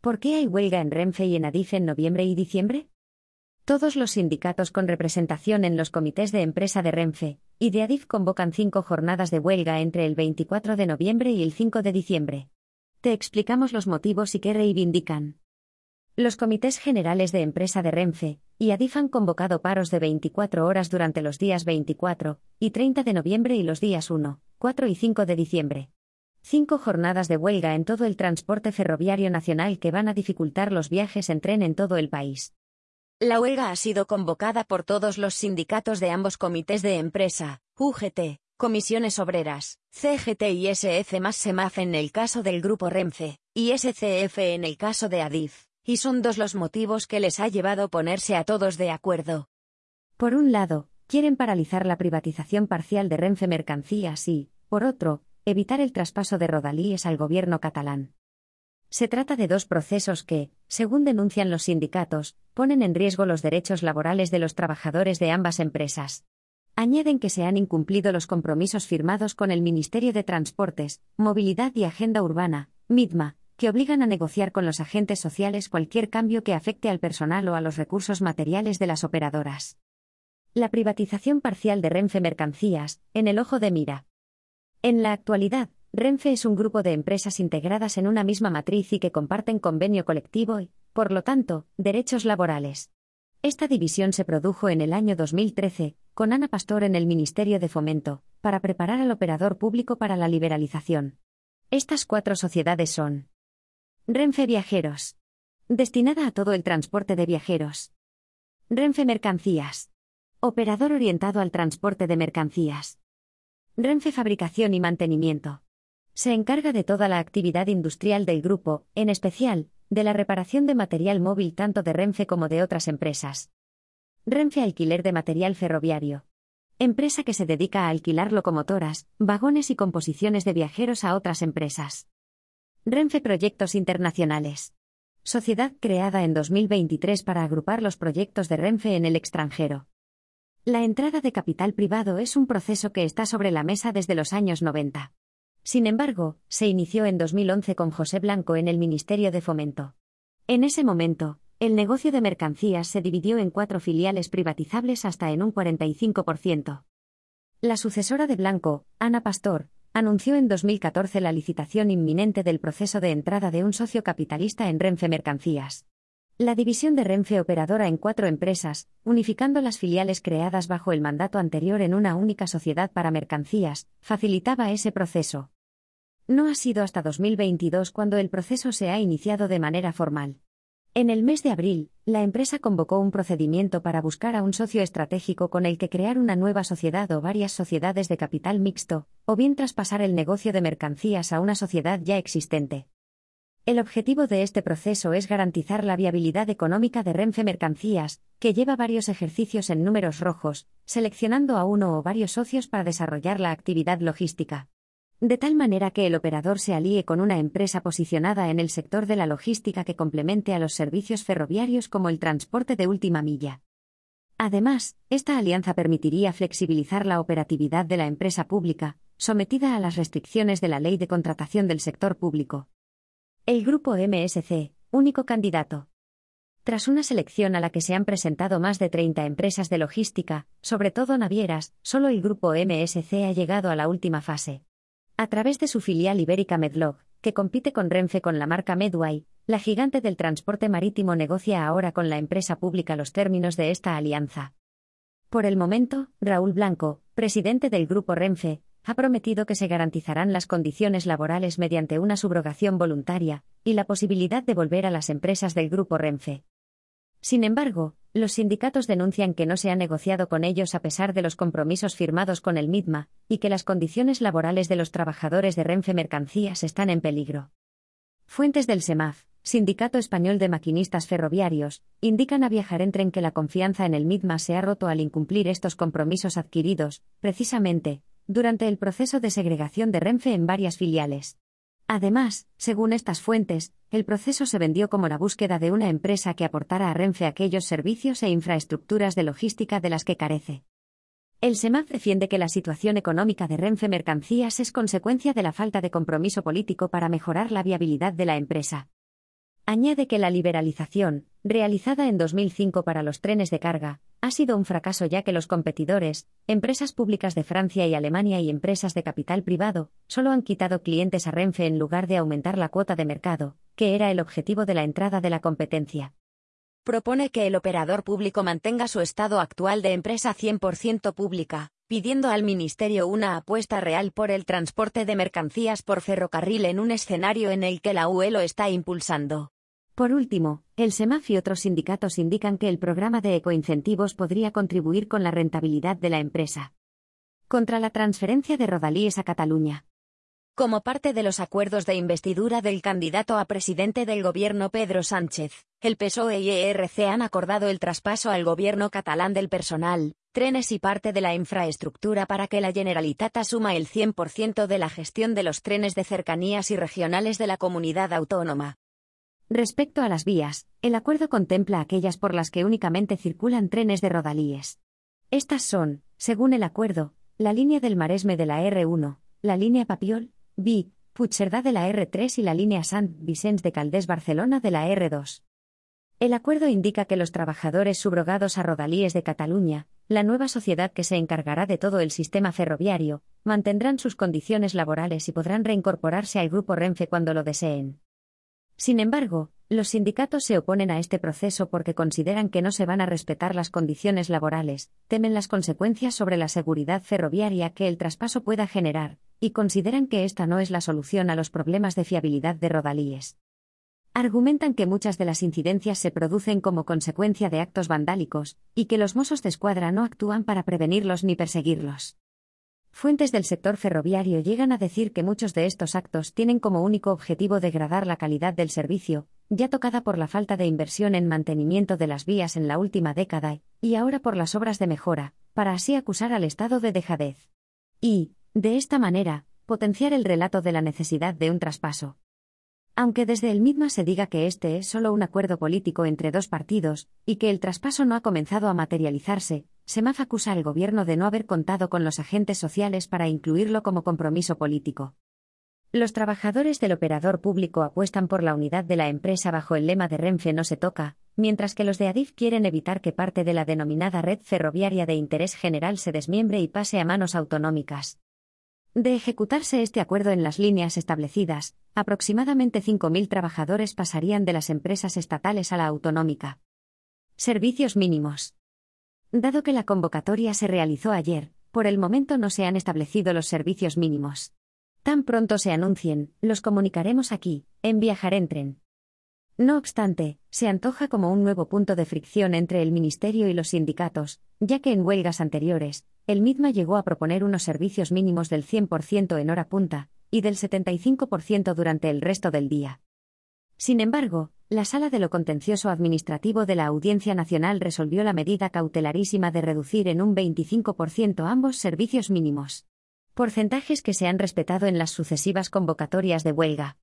¿Por qué hay huelga en Renfe y en Adif en noviembre y diciembre? Todos los sindicatos con representación en los comités de empresa de Renfe y de Adif convocan cinco jornadas de huelga entre el 24 de noviembre y el 5 de diciembre. Te explicamos los motivos y qué reivindican. Los comités generales de empresa de Renfe y Adif han convocado paros de 24 horas durante los días 24 y 30 de noviembre y los días 1, 4 y 5 de diciembre. Cinco jornadas de huelga en todo el transporte ferroviario nacional que van a dificultar los viajes en tren en todo el país. La huelga ha sido convocada por todos los sindicatos de ambos comités de empresa, UGT, Comisiones Obreras, CGT y SF más SEMAF en el caso del Grupo Renfe, y SCF en el caso de ADIF, y son dos los motivos que les ha llevado ponerse a todos de acuerdo. Por un lado, quieren paralizar la privatización parcial de Renfe Mercancías y, por otro, evitar el traspaso de Rodalíes al gobierno catalán. Se trata de dos procesos que, según denuncian los sindicatos, ponen en riesgo los derechos laborales de los trabajadores de ambas empresas. Añaden que se han incumplido los compromisos firmados con el Ministerio de Transportes, Movilidad y Agenda Urbana, MIDMA, que obligan a negociar con los agentes sociales cualquier cambio que afecte al personal o a los recursos materiales de las operadoras. La privatización parcial de Renfe Mercancías, en el ojo de mira. En la actualidad, Renfe es un grupo de empresas integradas en una misma matriz y que comparten convenio colectivo y, por lo tanto, derechos laborales. Esta división se produjo en el año 2013, con Ana Pastor en el Ministerio de Fomento, para preparar al operador público para la liberalización. Estas cuatro sociedades son Renfe Viajeros, destinada a todo el transporte de viajeros. Renfe Mercancías, operador orientado al transporte de mercancías. Renfe Fabricación y Mantenimiento se encarga de toda la actividad industrial del grupo, en especial, de la reparación de material móvil tanto de Renfe como de otras empresas. Renfe Alquiler de Material Ferroviario. Empresa que se dedica a alquilar locomotoras, vagones y composiciones de viajeros a otras empresas. Renfe Proyectos Internacionales. Sociedad creada en 2023 para agrupar los proyectos de Renfe en el extranjero. La entrada de capital privado es un proceso que está sobre la mesa desde los años 90. Sin embargo, se inició en 2011 con José Blanco en el Ministerio de Fomento. En ese momento, el negocio de mercancías se dividió en cuatro filiales privatizables hasta en un 45%. La sucesora de Blanco, Ana Pastor, anunció en 2014 la licitación inminente del proceso de entrada de un socio capitalista en Renfe Mercancías. La división de Renfe operadora en cuatro empresas, unificando las filiales creadas bajo el mandato anterior en una única sociedad para mercancías, facilitaba ese proceso. No ha sido hasta 2022 cuando el proceso se ha iniciado de manera formal. En el mes de abril, la empresa convocó un procedimiento para buscar a un socio estratégico con el que crear una nueva sociedad o varias sociedades de capital mixto, o bien traspasar el negocio de mercancías a una sociedad ya existente. El objetivo de este proceso es garantizar la viabilidad económica de Renfe Mercancías, que lleva varios ejercicios en números rojos, seleccionando a uno o varios socios para desarrollar la actividad logística. De tal manera que el operador se alíe con una empresa posicionada en el sector de la logística que complemente a los servicios ferroviarios como el transporte de última milla. Además, esta alianza permitiría flexibilizar la operatividad de la empresa pública, sometida a las restricciones de la ley de contratación del sector público. El grupo MSC, único candidato. Tras una selección a la que se han presentado más de 30 empresas de logística, sobre todo navieras, solo el grupo MSC ha llegado a la última fase. A través de su filial ibérica Medlog, que compite con Renfe con la marca Medway, la gigante del transporte marítimo negocia ahora con la empresa pública los términos de esta alianza. Por el momento, Raúl Blanco, presidente del grupo Renfe, ha prometido que se garantizarán las condiciones laborales mediante una subrogación voluntaria y la posibilidad de volver a las empresas del grupo Renfe. Sin embargo, los sindicatos denuncian que no se ha negociado con ellos a pesar de los compromisos firmados con el MIDMA, y que las condiciones laborales de los trabajadores de Renfe Mercancías están en peligro. Fuentes del SEMAF, Sindicato Español de Maquinistas Ferroviarios, indican a Viajar en Tren que la confianza en el MIDMA se ha roto al incumplir estos compromisos adquiridos, precisamente, durante el proceso de segregación de Renfe en varias filiales. Además, según estas fuentes, el proceso se vendió como la búsqueda de una empresa que aportara a Renfe aquellos servicios e infraestructuras de logística de las que carece. El SEMAF defiende que la situación económica de Renfe Mercancías es consecuencia de la falta de compromiso político para mejorar la viabilidad de la empresa. Añade que la liberalización, realizada en 2005 para los trenes de carga, ha sido un fracaso ya que los competidores, empresas públicas de Francia y Alemania y empresas de capital privado, solo han quitado clientes a Renfe en lugar de aumentar la cuota de mercado, que era el objetivo de la entrada de la competencia. Propone que el operador público mantenga su estado actual de empresa 100% pública, pidiendo al Ministerio una apuesta real por el transporte de mercancías por ferrocarril en un escenario en el que la UE lo está impulsando. Por último, el SEMAF y otros sindicatos indican que el programa de ecoincentivos podría contribuir con la rentabilidad de la empresa. Contra la transferencia de Rodalíes a Cataluña. Como parte de los acuerdos de investidura del candidato a presidente del gobierno Pedro Sánchez, el PSOE y ERC han acordado el traspaso al gobierno catalán del personal, trenes y parte de la infraestructura para que la Generalitat asuma el 100% de la gestión de los trenes de cercanías y regionales de la comunidad autónoma. Respecto a las vías, el acuerdo contempla aquellas por las que únicamente circulan trenes de rodalíes. Estas son, según el acuerdo, la línea del Maresme de la R1, la línea Papiol, Vic, Puigcerdá de la R3 y la línea Sant Vicens de Caldés Barcelona de la R2. El acuerdo indica que los trabajadores subrogados a Rodalíes de Cataluña, la nueva sociedad que se encargará de todo el sistema ferroviario, mantendrán sus condiciones laborales y podrán reincorporarse al grupo Renfe cuando lo deseen. Sin embargo, los sindicatos se oponen a este proceso porque consideran que no se van a respetar las condiciones laborales, temen las consecuencias sobre la seguridad ferroviaria que el traspaso pueda generar, y consideran que esta no es la solución a los problemas de fiabilidad de Rodalíes. Argumentan que muchas de las incidencias se producen como consecuencia de actos vandálicos, y que los mozos de escuadra no actúan para prevenirlos ni perseguirlos. Fuentes del sector ferroviario llegan a decir que muchos de estos actos tienen como único objetivo degradar la calidad del servicio, ya tocada por la falta de inversión en mantenimiento de las vías en la última década, y ahora por las obras de mejora, para así acusar al Estado de dejadez. Y, de esta manera, potenciar el relato de la necesidad de un traspaso. Aunque desde el mismo se diga que este es solo un acuerdo político entre dos partidos, y que el traspaso no ha comenzado a materializarse, Semaf acusa al gobierno de no haber contado con los agentes sociales para incluirlo como compromiso político. Los trabajadores del operador público apuestan por la unidad de la empresa bajo el lema de Renfe no se toca, mientras que los de Adif quieren evitar que parte de la denominada red ferroviaria de interés general se desmiembre y pase a manos autonómicas. De ejecutarse este acuerdo en las líneas establecidas, aproximadamente 5.000 trabajadores pasarían de las empresas estatales a la autonómica. Servicios mínimos. Dado que la convocatoria se realizó ayer, por el momento no se han establecido los servicios mínimos. Tan pronto se anuncien, los comunicaremos aquí, en Viajar en Tren. No obstante, se antoja como un nuevo punto de fricción entre el Ministerio y los sindicatos, ya que en huelgas anteriores, el MIDMA llegó a proponer unos servicios mínimos del 100% en hora punta, y del 75% durante el resto del día. Sin embargo, la Sala de lo Contencioso Administrativo de la Audiencia Nacional resolvió la medida cautelarísima de reducir en un 25% ambos servicios mínimos. Porcentajes que se han respetado en las sucesivas convocatorias de huelga.